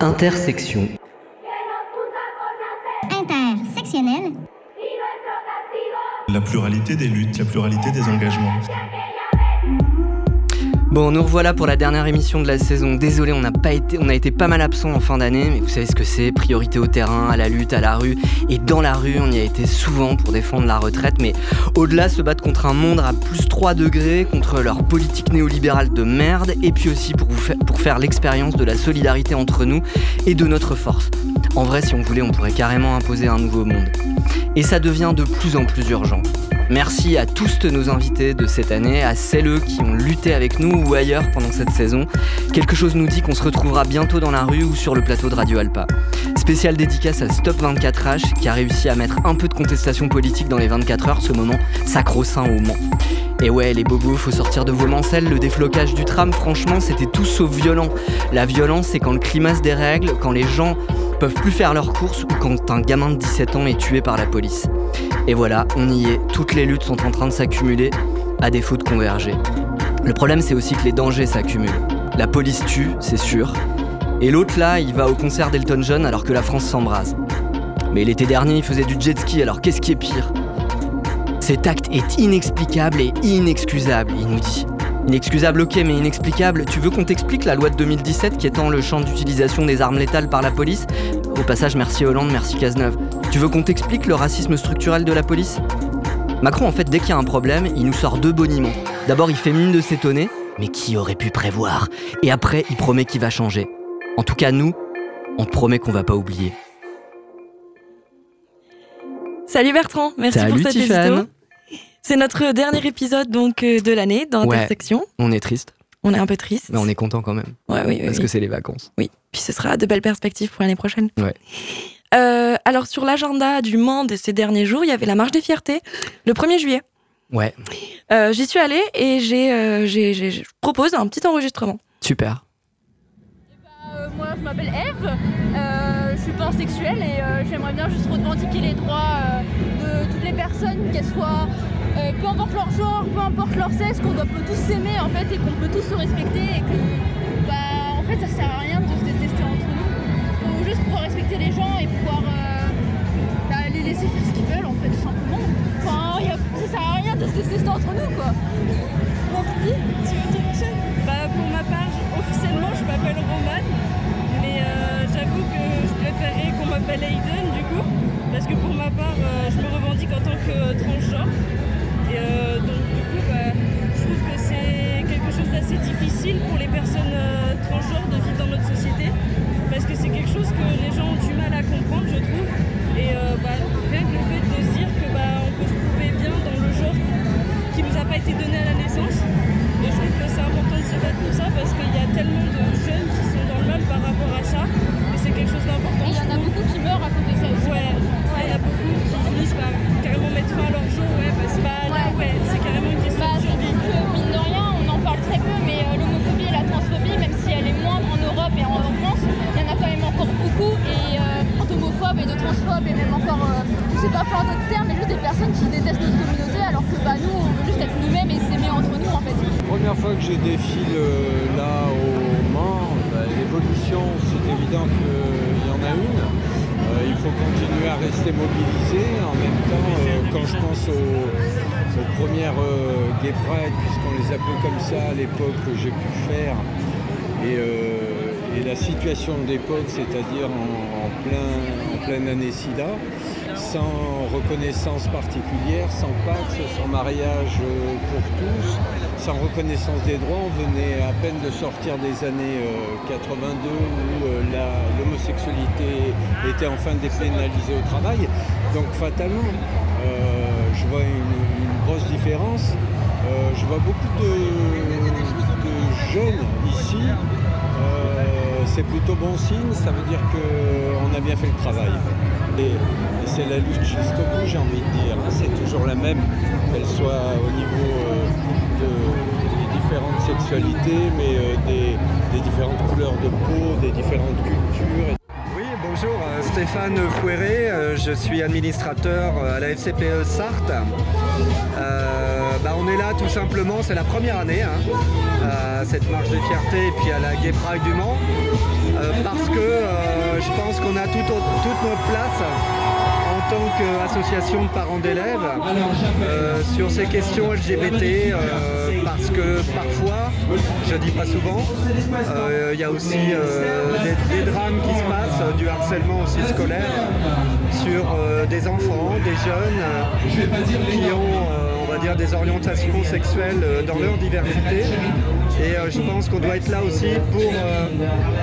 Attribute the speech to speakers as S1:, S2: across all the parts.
S1: Intersection.
S2: Intersectionnel.
S3: La pluralité des luttes, la pluralité des engagements.
S1: Bon, nous revoilà pour la dernière émission de la saison. Désolé, on a, pas été, on a été pas mal absent en fin d'année, mais vous savez ce que c'est priorité au terrain, à la lutte, à la rue. Et dans la rue, on y a été souvent pour défendre la retraite, mais au-delà, se battre contre un monde à plus 3 degrés, contre leur politique néolibérale de merde, et puis aussi pour, faire l'expérience de la solidarité entre nous et de notre force. En vrai, si on voulait, on pourrait carrément imposer un nouveau monde. Et ça devient de plus en plus urgent. Merci à tous nos invités de cette année, à celles qui ont lutté avec nous ou ailleurs pendant cette saison. Quelque chose nous dit qu'on se retrouvera bientôt dans la rue ou sur le plateau de Radio Alpa. Spécial dédicace à Stop 24H qui a réussi à mettre un peu de contestation politique dans les 24 heures, ce moment sacro-saint au Mans. Et ouais, les bobos, faut sortir de vos mancelles, le déflocage du tram, franchement, c'était tout sauf violent. La violence, c'est quand le climat se dérègle, quand les gens peuvent plus faire leurs courses ou quand un gamin de 17 ans est tué par la police. Et voilà, on y est, toutes les luttes sont en train de s'accumuler, à défaut de converger. Le problème c'est aussi que les dangers s'accumulent. La police tue, c'est sûr, et l'autre là, il va au concert d'Elton John alors que la France s'embrase. Mais l'été dernier, il faisait du jet ski, alors qu'est-ce qui est pire? Cet acte est inexplicable et inexcusable, il nous dit. Inexcusable, ok, mais inexplicable. Tu veux qu'on t'explique la loi de 2017 qui étend le champ d'utilisation des armes létales par la police? Au passage, merci Hollande, merci Cazeneuve. Tu veux qu'on t'explique le racisme structurel de la police? Macron, en fait, dès qu'il y a un problème, il nous sort deux boniments. D'abord, il fait mine de s'étonner, mais qui aurait pu prévoir? Et après, il promet qu'il va changer. En tout cas, nous, on te promet qu'on va pas oublier.
S4: Salut Bertrand, merci
S1: Salut
S4: pour cette
S1: Tiffane.
S4: C'est notre dernier épisode donc euh, de l'année dans
S1: Ouais.
S4: Intersection.
S1: On est triste,
S4: On est un peu triste.
S1: mais on est content quand même,
S4: Ouais, oui, oui,
S1: parce
S4: oui.
S1: que c'est les vacances.
S4: Oui, puis ce sera de belles perspectives pour l'année prochaine.
S1: Ouais.
S4: Euh, alors sur l'agenda du Mans de ces derniers jours, il y avait la marche des fiertés, le 1er juillet.
S1: Ouais,
S4: Euh, J'y suis allée et j'ai, euh, j'ai- j'ai- je propose un petit enregistrement.
S1: super.
S5: Euh, moi, je m'appelle Eve, euh, je suis pansexuelle et euh, j'aimerais bien juste revendiquer les droits euh, de toutes les personnes, qu'elles soient, euh, peu importe leur genre, peu importe leur sexe, qu'on doit peut tous s'aimer en fait et qu'on peut tous se respecter et que, bah, en fait, ça sert à rien de Faut respecter les gens et pouvoir euh, bah, les laisser faire ce qu'ils veulent en fait, tout simplement. Enfin, y a- ça sert à rien de se détester entre nous quoi. Merci. Tu veux dire quelque chose?
S6: Bah, pour ma part,
S7: Première fois que je défile euh, là au Mans, bah, l'évolution, c'est évident qu'il y en a une. Euh, il faut continuer à rester mobilisé. En même temps, euh, quand je pense aux, premières Gay puisqu'on les appelait comme ça à l'époque que j'ai pu faire, et, la situation d'époque, c'est-à-dire en, en plein, en pleine année SIDA, sans reconnaissance particulière, sans Pax, sans mariage euh, pour tous, sans reconnaissance des droits. On venait à peine de sortir des années euh, 82 où euh, l'homosexualité était enfin dépénalisée au travail. Donc fatalement, euh, je vois une, grosse différence. Euh, je vois beaucoup de, jeunes ici. Euh, c'est plutôt bon signe, ça veut dire qu'on a bien fait le travail. C'est la lutte jusqu'au bout, j'ai envie de dire. C'est toujours la même, qu'elle soit au niveau euh, de, des différentes sexualités, mais euh, des, différentes couleurs de peau, des différentes cultures.
S8: Oui, bon,
S2: bonjour, euh, Stéphane Fouéré, je suis administrateur à la FCPE Sarthe. Bah, on est là tout simplement, c'est la première année, hein, à cette marche de fierté et puis à la Gay du Mans, parce que je pense qu'on a toute notre place tant qu'association de parents d'élèves euh, sur ces questions LGBT, euh, parce que parfois, je dis pas souvent, euh, il y a aussi des, des drames qui se passent, du harcèlement aussi scolaire sur des enfants, des jeunes qui ont, on va dire, des orientations sexuelles dans leur diversité. Et euh, je pense qu'on doit être là aussi pour, euh,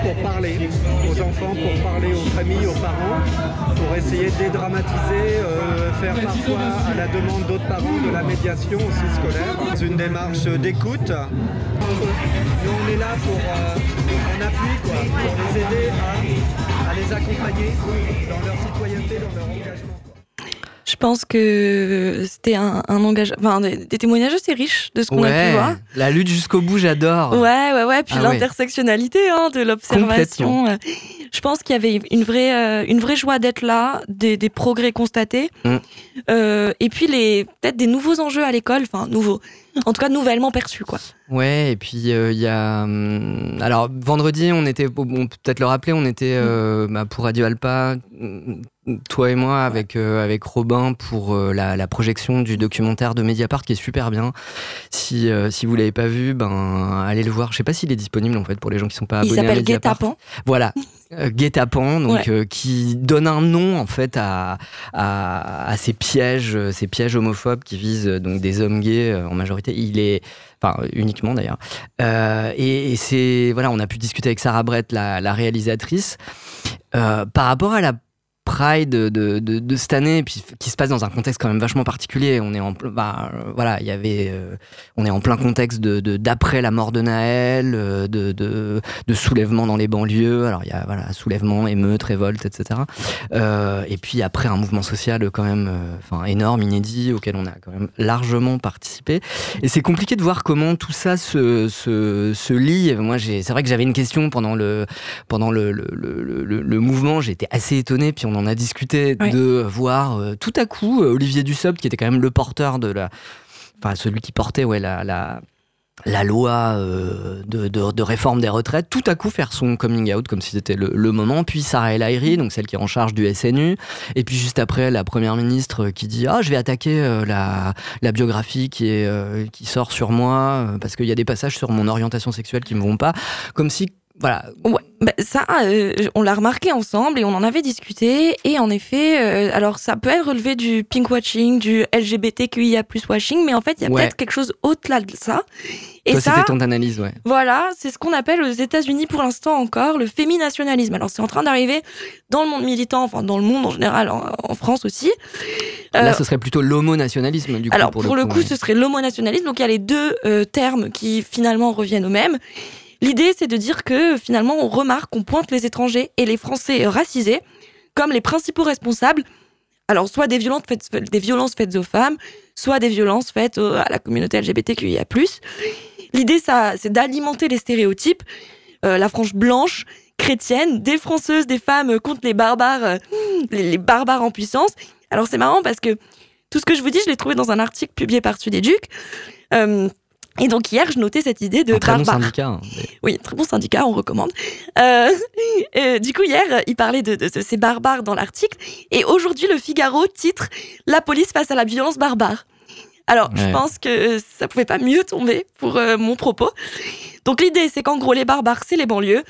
S2: pour parler aux enfants, pour parler aux familles, aux parents, pour essayer de dédramatiser, euh, faire parfois à la demande d'autres parents de la médiation aussi scolaire. Une démarche d'écoute. Nous on est là pour en appui, pour les aider à les accompagner dans leur citoyenneté, dans leur engagement.
S4: Je pense que c'était un, un engagement, enfin, des, des témoignages assez riches de ce qu'on a pu voir.
S1: la lutte jusqu'au bout, j'adore.
S4: Ouais, ouais, ouais. Puis
S1: Ah ouais.
S4: l'intersectionnalité hein, de l'observation. euh, Je pense qu'il y avait une vraie, euh, une vraie joie d'être là, des, des progrès constatés.
S1: Mm.
S4: Euh, et puis les peut-être des nouveaux enjeux à l'école, enfin nouveaux, en tout cas nouvellement perçus quoi.
S1: Ouais, et puis euh, il y a. hum, alors, vendredi, on était. Bon, on peut peut-être le rappeler, on était euh, bah, pour Radio Alpa, toi et moi, avec, euh, avec Robin, pour euh, la, la projection du documentaire de Mediapart qui est super bien. Si, euh, si vous l'avez pas vu, ben, allez le voir. Je sais pas s'il est disponible en fait pour les gens qui sont pas
S4: Il
S1: abonnés à
S4: s'appelle. Guet-apens.
S1: Voilà. Euh, Guet-apens, donc
S4: Ouais.
S1: qui donne un nom en fait à, à, à ces pièges, ces pièges homophobes qui visent donc des hommes gays en majorité. Il est, enfin uniquement d'ailleurs. Euh, et et c'est voilà, on a pu discuter avec Sarah Brett, la, la réalisatrice, euh, par rapport à la Pride de, de, de, de cette année, puis qui se passe dans un contexte quand même vachement particulier. On est en, bah, euh, voilà, il y avait, euh, on est en plein contexte de d'après la mort de Naël, euh, de, de, soulèvement dans les banlieues. Alors il y a voilà, soulèvement, émeute, révolte, etc. Euh, et puis après un mouvement social quand même, euh, enfin énorme, inédit, auquel on a quand même largement participé. Et c'est compliqué de voir comment tout ça se, se, se lie. Moi, c'est vrai que j'avais une question pendant le, pendant le, le, le, le- mouvement. J'étais assez étonné, puis en a discuté de voir euh, tout à coup euh, Olivier Dussopt, qui était quand même le porteur de la, enfin celui qui portait ouais la, la la loi euh, de, de, de réforme des retraites, tout à coup faire son coming out comme si c'était le, le moment. Puis Sarah El Haïry, donc celle qui est en charge du SNU. Et puis juste après, la première ministre qui dit Ah, je vais attaquer euh, la, la biographie qui, est, euh, qui sort sur moi parce qu'il y a des passages sur mon orientation sexuelle qui me vont pas. Comme si, voilà.
S4: Ouais, bah, ça, euh, on l'a remarqué ensemble et on en avait discuté. Et en effet, euh, alors ça peut être relevé du pinkwashing, du LGBTQIA washing, mais en fait, il y a
S1: Ouais.
S4: peut-être quelque chose au-delà de ça. Et
S1: Toi,
S4: ça,
S1: c'était ton analyse, ouais.
S4: Voilà, c'est ce qu'on appelle aux États-Unis pour l'instant encore le féminationalisme. Alors c'est en train d'arriver dans le monde militant, enfin dans le monde en général, en, en France aussi. Euh,
S1: Là, ce serait plutôt l'homonationalisme, du coup.
S4: alors pour, le coup,
S1: ouais.
S4: ce serait l'homonationalisme. Donc il y a les deux euh, termes qui finalement reviennent au même. L'idée, c'est de dire que finalement, on remarque, on pointe les étrangers et les Français racisés comme les principaux responsables. Alors soit des violences faites, des violences faites aux femmes, soit des violences faites à la communauté LGBTQIA+. L'idée, c'est d'alimenter les stéréotypes. Euh, la frange blanche, chrétienne, défenseuse des femmes contre les barbares, euh, les, les barbares en puissance. Alors c'est marrant parce que tout ce que je vous dis, je l'ai trouvé dans un article publié par Sudéduc. Euh, et donc hier, je notais cette idée de
S1: Un très bon
S4: barbare.
S1: syndicat. hein.
S4: Oui, très bon syndicat, on recommande. Euh, euh, du coup, hier, il parlait de, de- de ces barbares dans l'article. Et aujourd'hui, le Figaro titre La police face à la violence barbare. Alors, je pense que ça pouvait pas mieux tomber pour euh, mon propos. Donc, l'idée, c'est qu'en gros, les barbares, c'est les banlieues.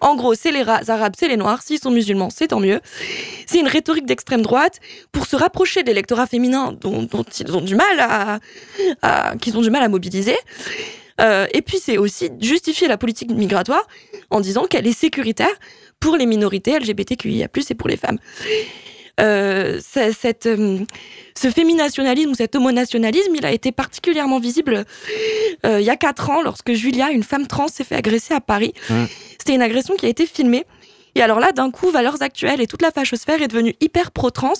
S4: En gros, c'est les ra- arabes, c'est les noirs. S'ils sont musulmans, c'est tant mieux. C'est une rhétorique d'extrême droite pour se rapprocher de l'électorat féminin dont, dont ils ont du mal à, à- qu'ils ont du mal à mobiliser. Euh, et puis c'est aussi justifier la politique migratoire en disant qu'elle est sécuritaire pour les minorités LGBTQIA+, et pour les femmes. Euh, cette, euh, ce féminationalisme ou cet homonationalisme, il a été particulièrement visible euh, il y a quatre ans lorsque Julia, une femme trans, s'est fait agresser à Paris. C'était une agression qui a été filmée. Et alors là, d'un coup, Valeurs Actuelles et toute la fachosphère est devenue hyper pro-trans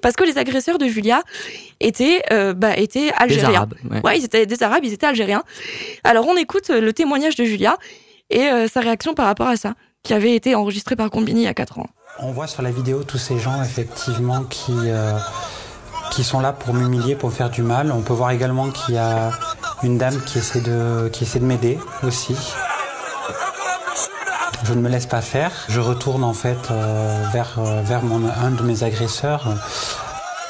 S4: parce que les agresseurs de Julia étaient, euh, bah, étaient
S1: Des
S4: algériens.
S1: Arabes. ouais.
S4: Ouais, ils étaient des Arabes, ils étaient algériens. Alors on écoute le témoignage de Julia et euh, sa réaction par rapport à ça, qui avait été enregistré par Combini il y a 4 ans.
S8: On voit sur la vidéo tous ces gens effectivement qui, euh, qui sont là pour m'humilier, pour faire du mal. On peut voir également qu'il y a une dame qui essaie de, qui essaie de m'aider aussi. Je ne me laisse pas faire. Je retourne en fait euh, vers, euh, vers mon, un de mes agresseurs.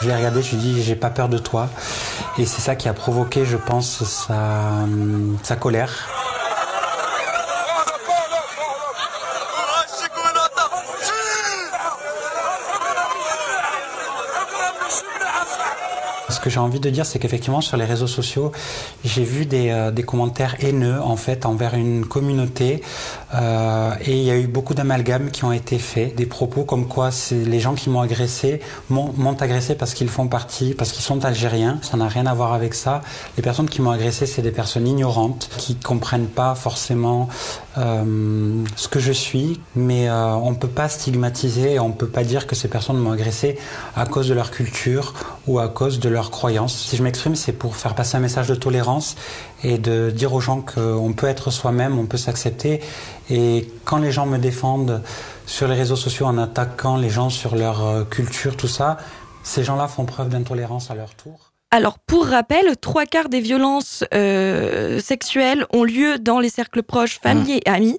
S8: Je l'ai regardé, je lui ai dit j'ai pas peur de toi. Et c'est ça qui a provoqué, je pense, sa, sa colère. Ce que j'ai envie de dire, c'est qu'effectivement, sur les réseaux sociaux, j'ai vu des, euh, commentaires haineux, en fait, envers une communauté. Euh, et il y a eu beaucoup d'amalgames qui ont été faits, des propos comme quoi les gens qui m'ont agressé m'ont agressé parce qu'ils font partie, parce qu'ils sont algériens. Ça n'a rien à voir avec ça. Les personnes qui m'ont agressé, c'est des personnes ignorantes, qui comprennent pas forcément euh, ce que je suis. Mais euh, on peut pas stigmatiser, on peut pas dire que ces personnes m'ont agressé à cause de leur culture ou à cause de leur croyance. Si je m'exprime, c'est pour faire passer un message de tolérance et de dire aux gens qu'on peut être soi-même, on peut s'accepter. Et quand les gens me défendent sur les réseaux sociaux en attaquant les gens sur leur euh, culture, tout ça, ces gens-là font preuve d'intolérance à leur tour.
S4: Alors, pour rappel, trois quarts des violences euh, sexuelles ont lieu dans les cercles proches, familiers et amis.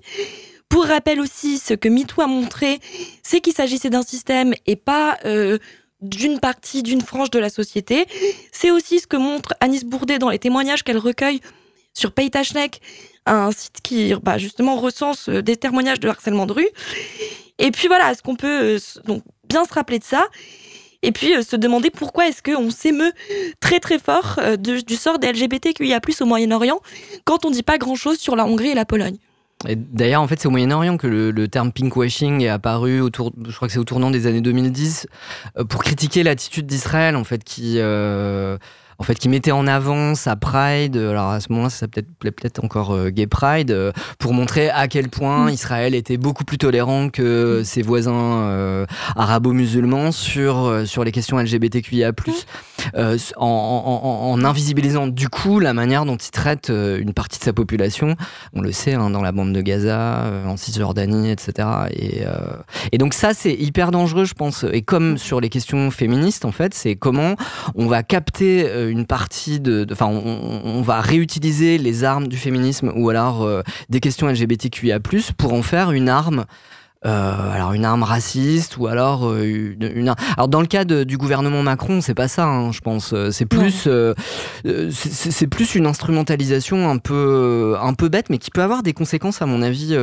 S4: Pour rappel aussi, ce que MeToo a montré, c'est qu'il s'agissait d'un système et pas euh, d'une partie, d'une frange de la société. C'est aussi ce que montre Anis Bourdet dans les témoignages qu'elle recueille sur Paytachnek, un site qui bah, justement recense euh, des témoignages de harcèlement de rue. Et puis voilà, est-ce qu'on peut euh, donc bien se rappeler de ça? Et puis euh, se demander pourquoi est-ce qu'on s'émeut très très fort du sort des LGBTQIA+ au Moyen-Orient quand on dit pas grand-chose sur la Hongrie et la Pologne.
S1: D'ailleurs, en fait, c'est au Moyen-Orient que le, terme pinkwashing est apparu autour, je crois que c'est au tournant des années 2010, pour critiquer l'attitude d'Israël, en fait, qui euh, en fait, qui mettait en avant sa Pride, alors à ce moment-là, ça s'appelait peut-être encore euh, Gay Pride, euh, pour montrer à quel point mm. Israël était beaucoup plus tolérant que mm. ses voisins euh, arabo-musulmans sur, sur les questions LGBTQIA+, mm. en, en, en, invisibilisant du coup la manière dont il traite une partie de sa population, on le sait, hein, dans la bande de Gaza, en Cisjordanie, etc. Et, et donc ça, c'est hyper dangereux, je pense. Et comme sur les questions féministes, en fait, c'est comment on va capter une partie de. Enfin, on, va réutiliser les armes du féminisme ou alors euh, des questions LGBTQIA, pour en faire une arme. Euh, alors une arme raciste ou alors euh, une, alors dans le cas du gouvernement Macron c'est pas ça hein, je pense c'est plus c'est plus une instrumentalisation un peu un peu bête mais qui peut avoir des conséquences à mon avis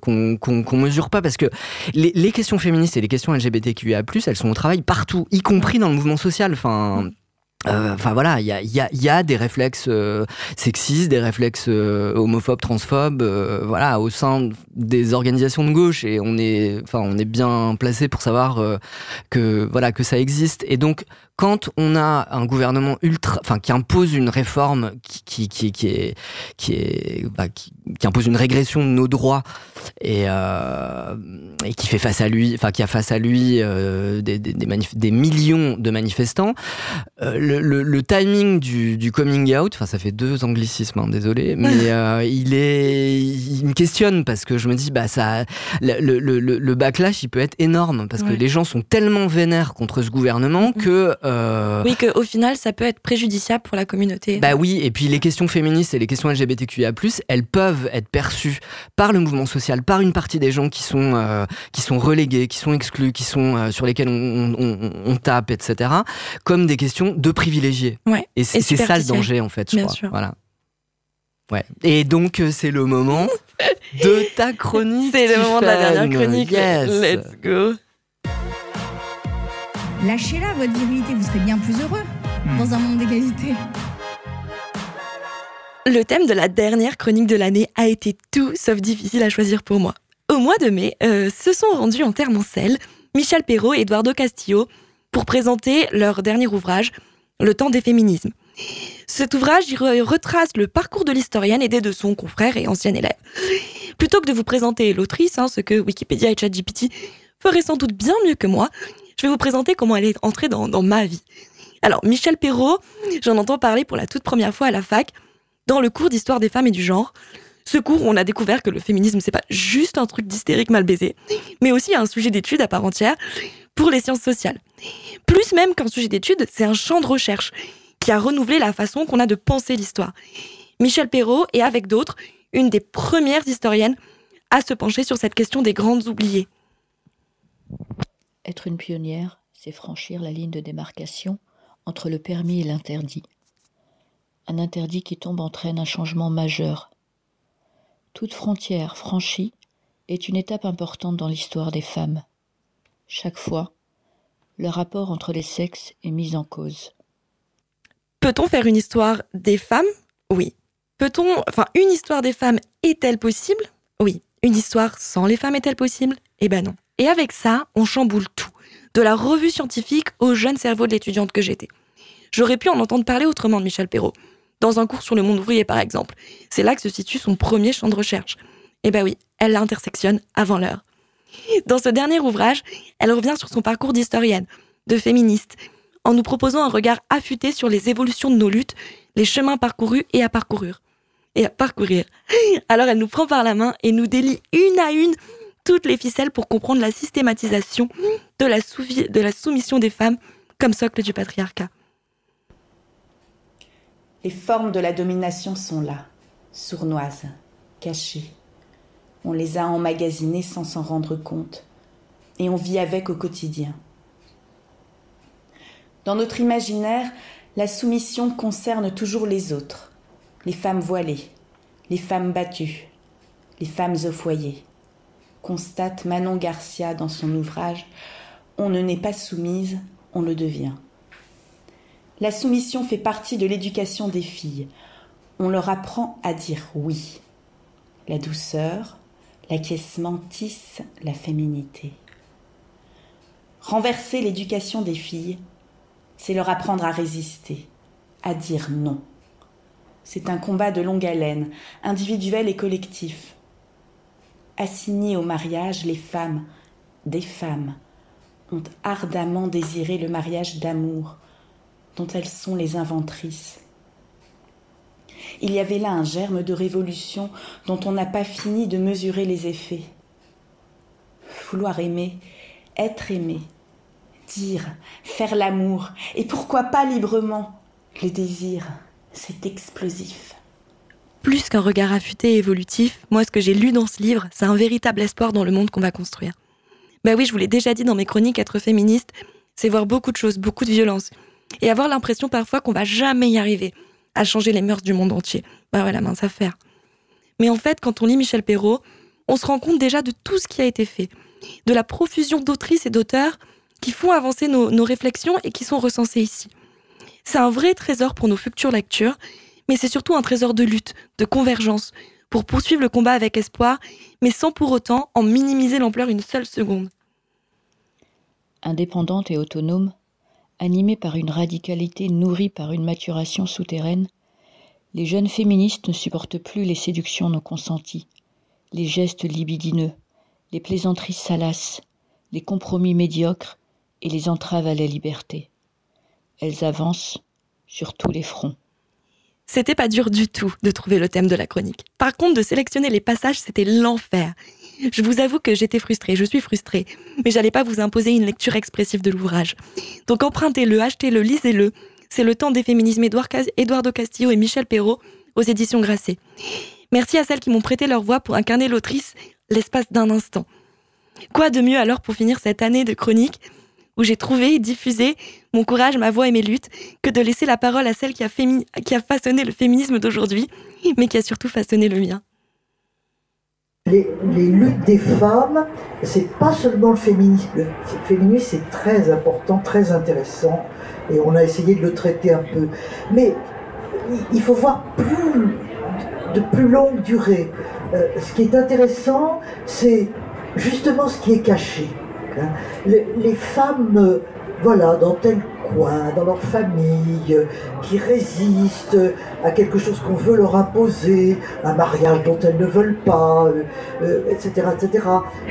S1: qu'on qu'on mesure pas parce que les, les, questions féministes et les questions LGBTQIA+ elles sont au travail partout y compris dans le mouvement social enfin euh, enfin voilà, il y a, y, a, y a, des réflexes euh, sexistes, des réflexes euh, homophobes, transphobes, voilà, au sein des organisations de gauche et on est, enfin on est bien placé pour savoir que voilà que ça existe. Et donc quand on a un gouvernement ultra, enfin qui impose une réforme qui qui, qui, est qui est bah, qui, impose une régression de nos droits et, et qui fait face à lui, enfin qui a face à lui des, des, des, des, millions de manifestants, le, le, le, timing du, du, coming out, enfin ça fait deux anglicismes, hein, désolé, mais euh, il est, il me questionne parce que je me dis bah ça, le, le backlash il peut être énorme parce que les gens sont tellement vénères contre ce gouvernement mm. que
S4: euh... Oui, qu'au final, ça peut être préjudiciable pour la communauté.
S1: Bah oui, et puis les questions féministes et les questions LGBTQIA+, elles peuvent être perçues par le mouvement social, par une partie des gens qui sont, euh, qui sont relégués, qui sont exclus, qui sont, sur lesquels on, on, on, tape, etc., comme des questions de privilégiés.
S4: Ouais.
S1: Et c'est ça le danger, en fait, je
S4: Bien
S1: crois.
S4: Sûr.
S1: Voilà. Ouais. Et donc, euh, c'est le moment de ta chronique.
S4: C'est le moment de la dernière chronique.
S1: Yes.
S4: Let's go.
S9: Lâchez-la, votre virilité, vous serez bien plus heureux mmh. dans un monde d'égalité.
S4: Le thème de la dernière chronique de l'année a été tout sauf difficile à choisir pour moi. Au mois de mai, euh, se sont rendus en terre Michel Perrault et Eduardo Castillo pour présenter leur dernier ouvrage, Le temps des féminismes. Cet ouvrage y retrace le parcours de l'historienne aidée de son confrère et ancien élève. Plutôt que de vous présenter l'autrice, hein, ce que Wikipédia et ChatGPT feraient sans doute bien mieux que moi, je vais vous présenter comment elle est entrée dans, ma vie. Alors, Michel Perrault, j'en entends parler pour la toute première fois à la fac, dans le cours d'histoire des femmes et du genre. Ce cours on a découvert que le féminisme, c'est pas juste un truc d'hystérique mal baisé, mais aussi un sujet d'étude à part entière pour les sciences sociales. Plus même qu'un sujet d'étude, c'est un champ de recherche qui a renouvelé la façon qu'on a de penser l'histoire. Michel Perrault est, avec d'autres, une des premières historiennes à se pencher sur cette question des grandes oubliées.
S10: Être une pionnière, c'est franchir la ligne de démarcation entre le permis et l'interdit. Un interdit qui tombe entraîne un changement majeur. Toute frontière franchie est une étape importante dans l'histoire des femmes. Chaque fois, le rapport entre les sexes est mis en cause.
S4: Peut-on faire une histoire des femmes? Oui. Peut-on, enfin, une histoire des femmes est-elle possible? Oui. Une histoire sans les femmes est-elle possible? Eh ben non. Et avec ça, on chamboule tout. De la revue scientifique au jeune cerveau de l'étudiante que j'étais. J'aurais pu en entendre parler autrement de Michel Perrault. Dans un cours sur le monde ouvrier, par exemple. C'est là que se situe son premier champ de recherche. Eh ben oui, elle l'intersectionne avant l'heure. Dans ce dernier ouvrage, elle revient sur son parcours d'historienne, de féministe, en nous proposant un regard affûté sur les évolutions de nos luttes, les chemins parcourus et à parcourir. Alors elle nous prend par la main et nous délie une à une toutes les ficelles pour comprendre la systématisation de la, de la soumission des femmes comme socle du patriarcat.
S11: Les formes de la domination sont là, sournoises, cachées. On les a emmagasinées sans s'en rendre compte, et on vit avec au quotidien. Dans notre imaginaire, la soumission concerne toujours les autres, les femmes voilées, les femmes battues, les femmes au foyer. Constate Manon Garcia dans son ouvrage On ne n'est pas soumise, on le devient. La soumission fait partie de l'éducation des filles. On leur apprend à dire oui. La douceur, l'acquiescement tisse la féminité. Renverser l'éducation des filles, c'est leur apprendre à résister, à dire non. C'est un combat de longue haleine, individuel et collectif. Assignées au mariage, les femmes, des femmes, ont ardemment désiré le mariage d'amour, dont elles sont les inventrices. Il y avait là un germe de révolution dont on n'a pas fini de mesurer les effets. Vouloir aimer, être aimé, dire, faire l'amour, et pourquoi pas librement Le désir, c'est explosif.
S4: Plus qu'un regard affûté et évolutif, moi ce que j'ai lu dans ce livre, c'est un véritable espoir dans le monde qu'on va construire. Bah oui, je vous l'ai déjà dit dans mes chroniques, être féministe, c'est voir beaucoup de choses, beaucoup de violence, et avoir l'impression parfois qu'on va jamais y arriver à changer les mœurs du monde entier. Bah ouais, la mince affaire. Mais en fait, quand on lit Michel Perrault, on se rend compte déjà de tout ce qui a été fait, de la profusion d'autrices et d'auteurs qui font avancer nos, réflexions et qui sont recensés ici. C'est un vrai trésor pour nos futures lectures, mais c'est surtout un trésor de lutte, de convergence, pour poursuivre le combat avec espoir, mais sans pour autant en minimiser l'ampleur une seule seconde.
S10: Indépendante et autonome, animée par une radicalité nourrie par une maturation souterraine, les jeunes féministes ne supportent plus les séductions non consenties, les gestes libidineux, les plaisanteries salaces, les compromis médiocres et les entraves à la liberté. Elles avancent sur tous les fronts.
S4: C'était pas dur du tout de trouver le thème de la chronique. Par contre, de sélectionner les passages, c'était l'enfer. Je vous avoue que j'étais frustrée, je suis frustrée, mais j'allais pas vous imposer une lecture expressive de l'ouvrage. Donc empruntez-le, achetez-le, lisez-le. C'est le temps des féminismes Édouard Castillo et Michel Perrault aux éditions Grasset. Merci à celles qui m'ont prêté leur voix pour incarner l'autrice l'espace d'un instant. Quoi de mieux alors pour finir cette année de chronique où j'ai trouvé et diffusé mon courage, ma voix et mes luttes, que de laisser la parole à celle qui a, façonné le féminisme d'aujourd'hui, mais qui a surtout façonné le mien.
S12: Les, luttes des femmes, c'est pas seulement le féminisme. Le féminisme, c'est très important, très intéressant, et on a essayé de le traiter un peu. Mais il faut voir de plus longue durée. Euh, ce qui est intéressant, c'est justement ce qui est caché. Hein. Les, femmes, euh, voilà, dans tel coin, dans leur famille, euh, qui résistent à quelque chose qu'on veut leur imposer, un mariage dont elles ne veulent pas, etc., euh, etc.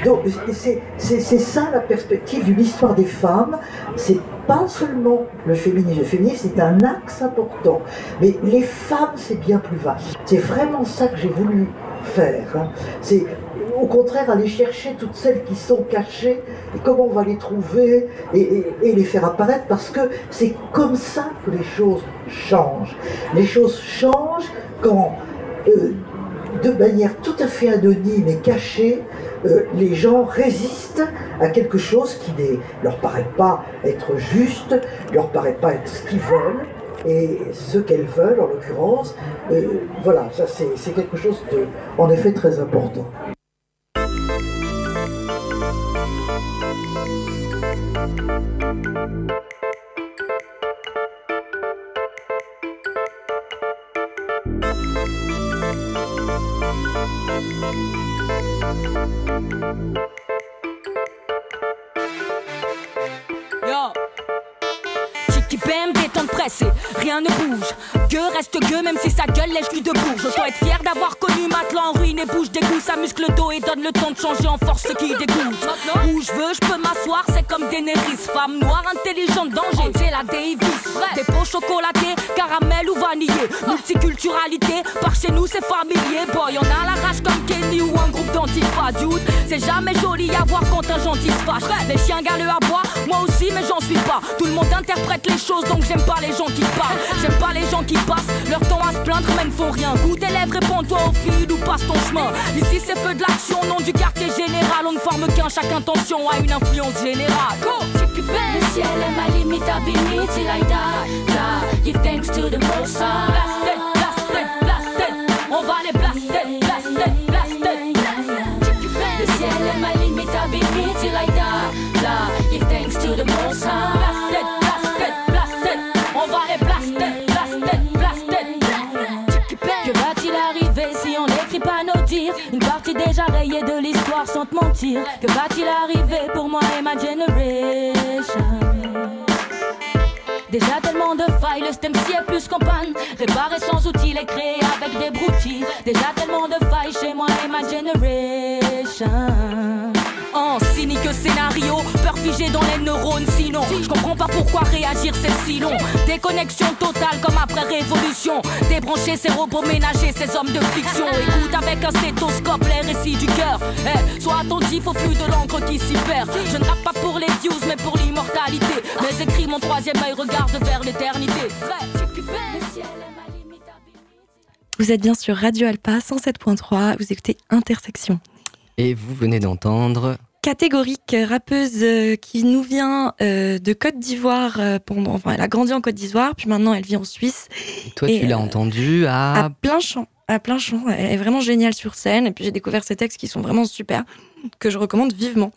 S12: Donc c'est ça la perspective d'une histoire des femmes. C'est pas seulement le féminisme. Le féminisme c'est un axe important, mais les femmes c'est bien plus vaste. C'est vraiment ça que j'ai voulu faire. hein. C'est au contraire aller chercher toutes celles qui sont cachées et comment on va les trouver et, les faire apparaître parce que c'est comme ça que les choses changent. Les choses changent quand, euh, de manière tout à fait anonyme et cachée, euh, les gens résistent à quelque chose qui ne leur paraît pas être juste, leur paraît pas être ce qu'ils veulent. Et ce qu'elles veulent, en l'occurrence, euh, voilà, ça c'est c'est quelque chose de, en effet, très important.
S13: Sa gueule lèche lui debout. Je être fier d'avoir connu Matelas en et bouge d'égout. Ça muscle le dos et donne le temps de changer en force ce qui dégoûte. Où je veux, je peux m'asseoir, c'est comme Daenerys. Femme noire, intelligente, danger. J'ai la Davis. Des pots chocolatés, caramel ou vanillé. Multiculturalité, par chez nous c'est familier. Boy, on a la rage comme Kenny ou un groupe d'antifa. Dude, c'est jamais joli à voir quand un gentil se fâche. Les chiens galeux à bois, moi aussi, mais j'en suis pas. Tout le monde interprète les choses, donc j'aime pas les gens qui parlent. J'aime pas les gens qui passent leur temps à se plaindre, mais ne font rien. Goûte tes lèvres, réponds-toi au fil ou passe ton chemin. Ici, c'est feu de l'action, nom du quartier général. On ne forme qu'un, chaque intention a une influence générale. Go!
S14: Le ciel est ma limite, I've been here till I die, die. Give thanks to the most high. Que va-t-il arriver pour moi et ma generation? Déjà tellement de failles, le stem si est plus qu'en panne. Réparé sans outils, les créer avec des broutilles. Déjà tellement de failles chez moi et ma generation.
S13: En cynique scénario, figée dans les neurones. Sinon, je comprends pas pourquoi réagir c'est si long. Déconnexion totale comme après révolution. Débrancher ces robots ménagers, ces hommes de fiction. Écoute avec un stéthoscope les récits du cœur. Eh, sois attentif au flux de l'encre qui s'y perd. Je ne rappe pas pour les views, mais pour l'immortalité. Mes écrits, mon troisième œil regarde vers l'éternité.
S4: Vous êtes bien sur Radio Alpa 107.3, vous écoutez Intersection.
S1: Et vous venez d'entendre.
S4: Catégorique, rappeuse euh, qui nous vient euh, de Côte d'Ivoire euh, pendant. Enfin, elle a grandi en Côte d'Ivoire, puis maintenant elle vit en Suisse.
S1: Toi,
S4: Et,
S1: tu l'as
S4: euh,
S1: entendu à.
S4: À plein champ. À plein champ. Elle est vraiment géniale sur scène. Et puis j'ai découvert ses textes qui sont vraiment super, que je recommande vivement.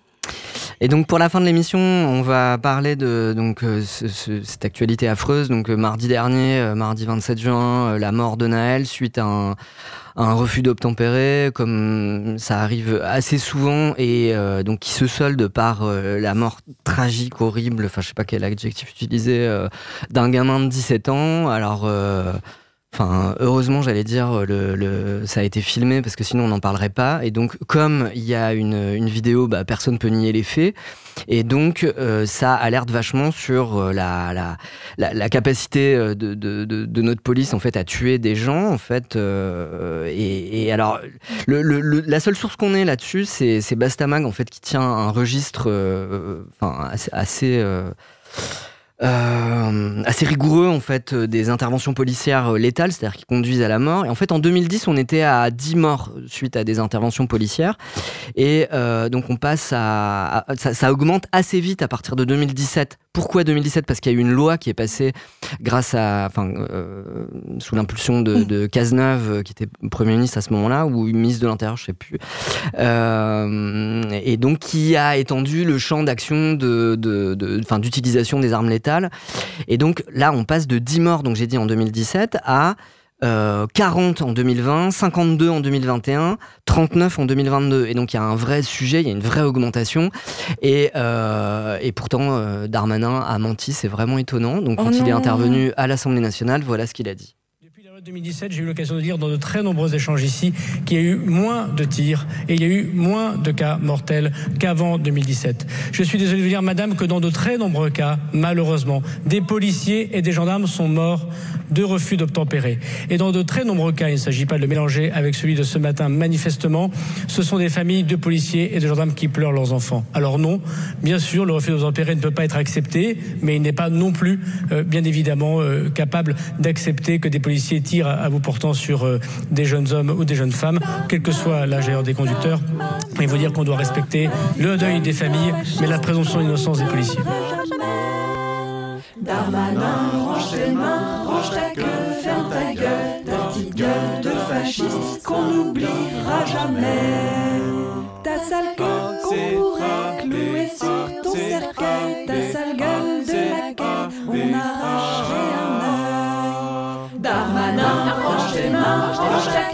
S1: Et donc pour la fin de l'émission, on va parler de donc euh, ce- ce- cette actualité affreuse. Donc euh, mardi dernier, euh, mardi 27 juin, la mort de Naël suite à un, à un refus d'obtempérer, comme ça arrive assez souvent et donc qui se solde par la mort tragique, horrible. Enfin, je sais pas quel adjectif utiliser d'un gamin de 17 ans. Alors Enfin, heureusement, j'allais dire, le, le- ça a été filmé parce que sinon on n'en parlerait pas. Et donc, comme il y a une, une vidéo, bah, personne peut nier les faits. Et donc, euh, ça alerte vachement sur euh, la, la, la, la capacité euh, de, de, de, de notre police en fait à tuer des gens en fait. euh, et, et alors, le, la seule source qu'on ait là-dessus, c'est c'est Bastamag en fait qui tient un registre, euh, enfin assez. assez euh, assez rigoureux en fait euh, des interventions policières euh, létales, c'est-à-dire qui conduisent à la mort. Et en fait, en 2010, on était à 10 morts suite à des interventions policières. Et euh, donc, on passe à, ça augmente assez vite à partir de 2017. Pourquoi 2017 Parce qu'il y a eu une loi qui est passée grâce à, enfin, euh, sous l'impulsion de, Cazeneuve, euh, qui était premier ministre à ce moment-là, ou ministre de l'Intérieur, je sais plus. Euh, et donc qui a étendu le champ d'action de, de, de- d'utilisation des armes létales. Et donc là, on passe de 10 morts, donc j'ai dit en 2017, à euh, 40 en 2020, 52 en 2021, 39 en 2022. Et donc il y a un vrai sujet, il y a une vraie augmentation. Et, euh, et pourtant, euh, Darmanin a menti, c'est vraiment étonnant. Donc
S15: Oh
S1: quand il est intervenu à l'Assemblée nationale, voilà ce qu'il a dit.
S15: 2017, j'ai eu l'occasion de dire dans de très nombreux échanges ici qu'il y a eu moins de tirs et il y a eu moins de cas mortels qu'avant 2017. Je suis désolé de vous dire, madame, que dans de très nombreux cas, malheureusement, des policiers et des gendarmes sont morts de refus d'obtempérer. Et dans de très nombreux cas, il ne s'agit pas de le mélanger avec celui de ce matin, manifestement, ce sont des familles de policiers et de gendarmes qui pleurent leurs enfants. Alors non, bien sûr, le refus d'obtempérer ne peut pas être accepté, mais il n'est pas non plus, euh, bien évidemment, euh, capable d'accepter que des policiers tirent à, bout portant sur euh, des jeunes hommes ou des jeunes femmes, quel que soit l'âge des conducteurs. Il faut dire qu'on doit respecter le deuil des familles, mais la présomption d'innocence des policiers.
S16: Range ta queue, ferme ta gueule, ta petite gueule de fasciste qu'on n'oubliera jamais. Ta sale queue qu'on pourrait clouer sur ton cercueil, ta sale gueule de laquelle on arracherait un œil. Darmanin, range tes mains, range ta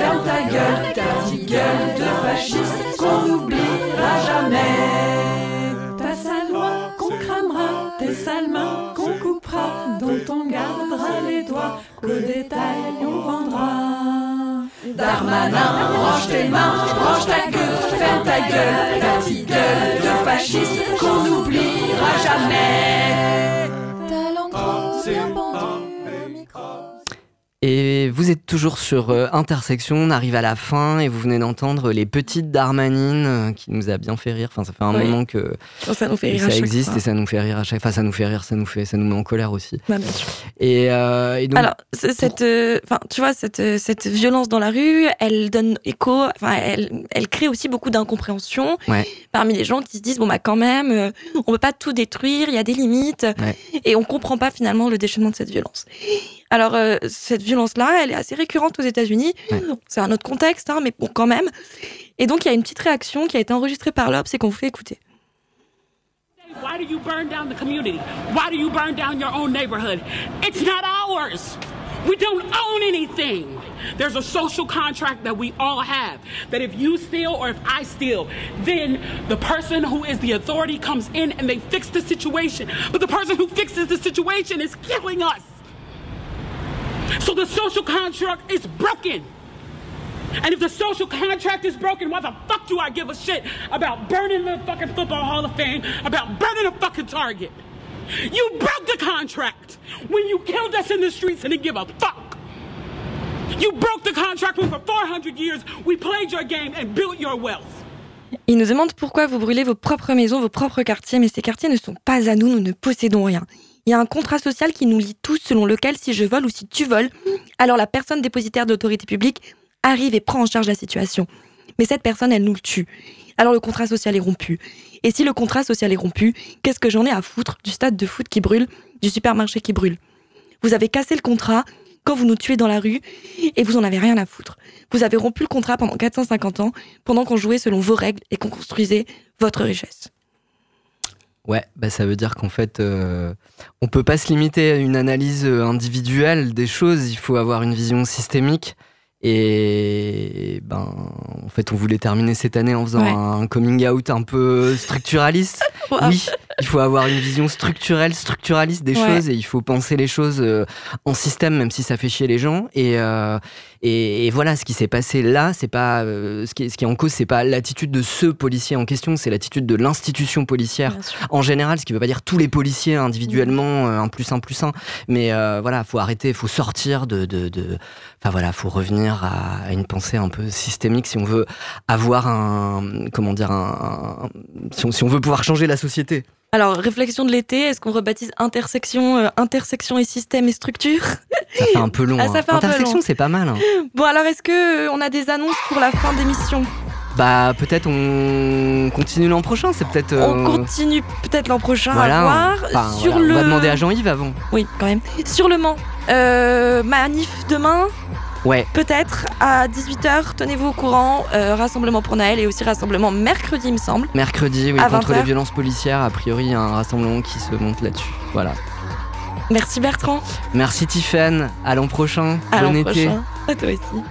S16: ferme ta gueule, ta petite gueule de fasciste qu'on n'oubliera on gardera les doigts, qu'au détail on vendra. Darmanin, range tes mains, range ta queue, ferme ta gueule, ta petite gueule de fasciste qu'on n'oubliera jamais.
S1: Et vous êtes toujours sur euh, Intersection, on arrive à la fin et vous venez d'entendre les petites Darmanines euh, qui nous a bien fait rire. Enfin, ça fait un
S4: Oui.
S1: moment que
S4: Oh, ça nous fait rire
S1: ça
S4: à chaque
S1: existe
S4: fois.
S1: et ça nous fait rire à chaque fois. Ça nous fait rire, ça nous fait, ça nous met en colère aussi.
S4: Bah, bien sûr.
S1: Et, euh, et donc,
S4: Alors, cette, enfin, tu vois, cette, cette violence dans la rue, elle donne écho, enfin, elle, elle crée aussi beaucoup d'incompréhension
S1: ouais.
S4: parmi les gens qui se disent bon bah quand même, on peut pas tout détruire, il y a des limites,
S1: Ouais.
S4: et on comprend pas finalement le déchaînement de cette violence. Alors euh, cette violence-là, elle est assez récurrente aux États-Unis. C'est un autre contexte, hein, mais bon quand même. Et donc il y a une petite réaction qui a été enregistrée par l'Obs et qu'on vous fait écouter.
S17: Why do you burn down the community? Why do you burn down your own neighborhood? It's not ours. We don't own anything. There's a social contract that we all have that if you steal or if I steal, then the person who is the authority comes in and they fix the situation. But the person who fixes the situation is killing us. So the social contract is broken. And if the social contract is broken, why the fuck do I give a shit about burning the fucking Football Hall of Fame, about burning a fucking Target? You broke the contract when you killed us in the streets and didn't give a fuck. You broke the contract when for 400 years we played your game and built your wealth.
S4: Il nous demande pourquoi vous brûlez vos propres maisons, vos propres quartiers, mais ces quartiers ne sont pas à nous, nous ne possédons rien. Il y a un contrat social qui nous lie tous selon lequel si je vole ou si tu voles, alors la personne dépositaire d'autorité publique arrive et prend en charge la situation. Mais cette personne, elle nous le tue. Alors le contrat social est rompu. Et si le contrat social est rompu, qu'est-ce que j'en ai à foutre du stade de foot qui brûle, du supermarché qui brûle? Vous avez cassé le contrat quand vous nous tuez dans la rue et vous en avez rien à foutre. Vous avez rompu le contrat pendant 450 ans, pendant qu'on jouait selon vos règles et qu'on construisait votre richesse.
S1: Ouais, bah ça veut dire qu'en fait, euh, on peut pas se limiter à une analyse euh, individuelle des choses. Il faut avoir une vision systémique. Et ben, en fait, on voulait terminer cette année en faisant
S4: Ouais.
S1: un coming out un peu structuraliste.
S4: Wow.
S1: Oui, il faut avoir une vision structurelle, structuraliste des
S4: Ouais.
S1: choses, et il faut penser les choses euh, en système, même si ça fait chier les gens. Et, euh, et, et voilà, ce qui s'est passé là, c'est pas euh, ce, qui est, ce qui est en cause, c'est pas l'attitude de ce policier en question, c'est l'attitude de l'institution policière en général, ce qui veut pas dire tous les policiers individuellement, euh, un plus un plus un, mais euh, voilà, faut arrêter, faut sortir de, de, de- enfin voilà, faut revenir à, à une pensée un peu systémique si on veut avoir un, comment dire, un, un- si, on, si on veut pouvoir changer la société.
S4: Alors, réflexion de l'été, est-ce qu'on rebaptise intersection, euh, intersection et système et structure?
S1: Ça fait un peu long.
S4: Ah,
S1: hein.
S4: ça fait
S1: Intersection, c'est pas mal. hein.
S4: Bon, alors est-ce que euh, on a des annonces pour la fin d'émission?
S1: Bah peut-être on continue l'an prochain, c'est peut-être.
S4: On
S1: euh,
S4: continue peut-être l'an prochain
S1: voilà,
S4: à voir.
S1: enfin,
S4: Sur
S1: voilà,
S4: le...
S1: On va demander à Jean-Yves avant.
S4: Oui, quand même. Sur le Mans, euh, manif demain,
S1: Ouais.
S4: peut-être à 18h, tenez-vous au courant. euh, rassemblement pour Naël et aussi rassemblement mercredi, il me semble.
S1: Mercredi, oui,
S4: À
S1: contre
S4: 20
S1: les violences policières, a priori, il y a un rassemblement qui se monte là-dessus. Voilà.
S4: Merci Bertrand.
S1: Merci Tiffen, à l'an prochain.
S4: À
S1: bon été.
S4: prochain. À toi aussi.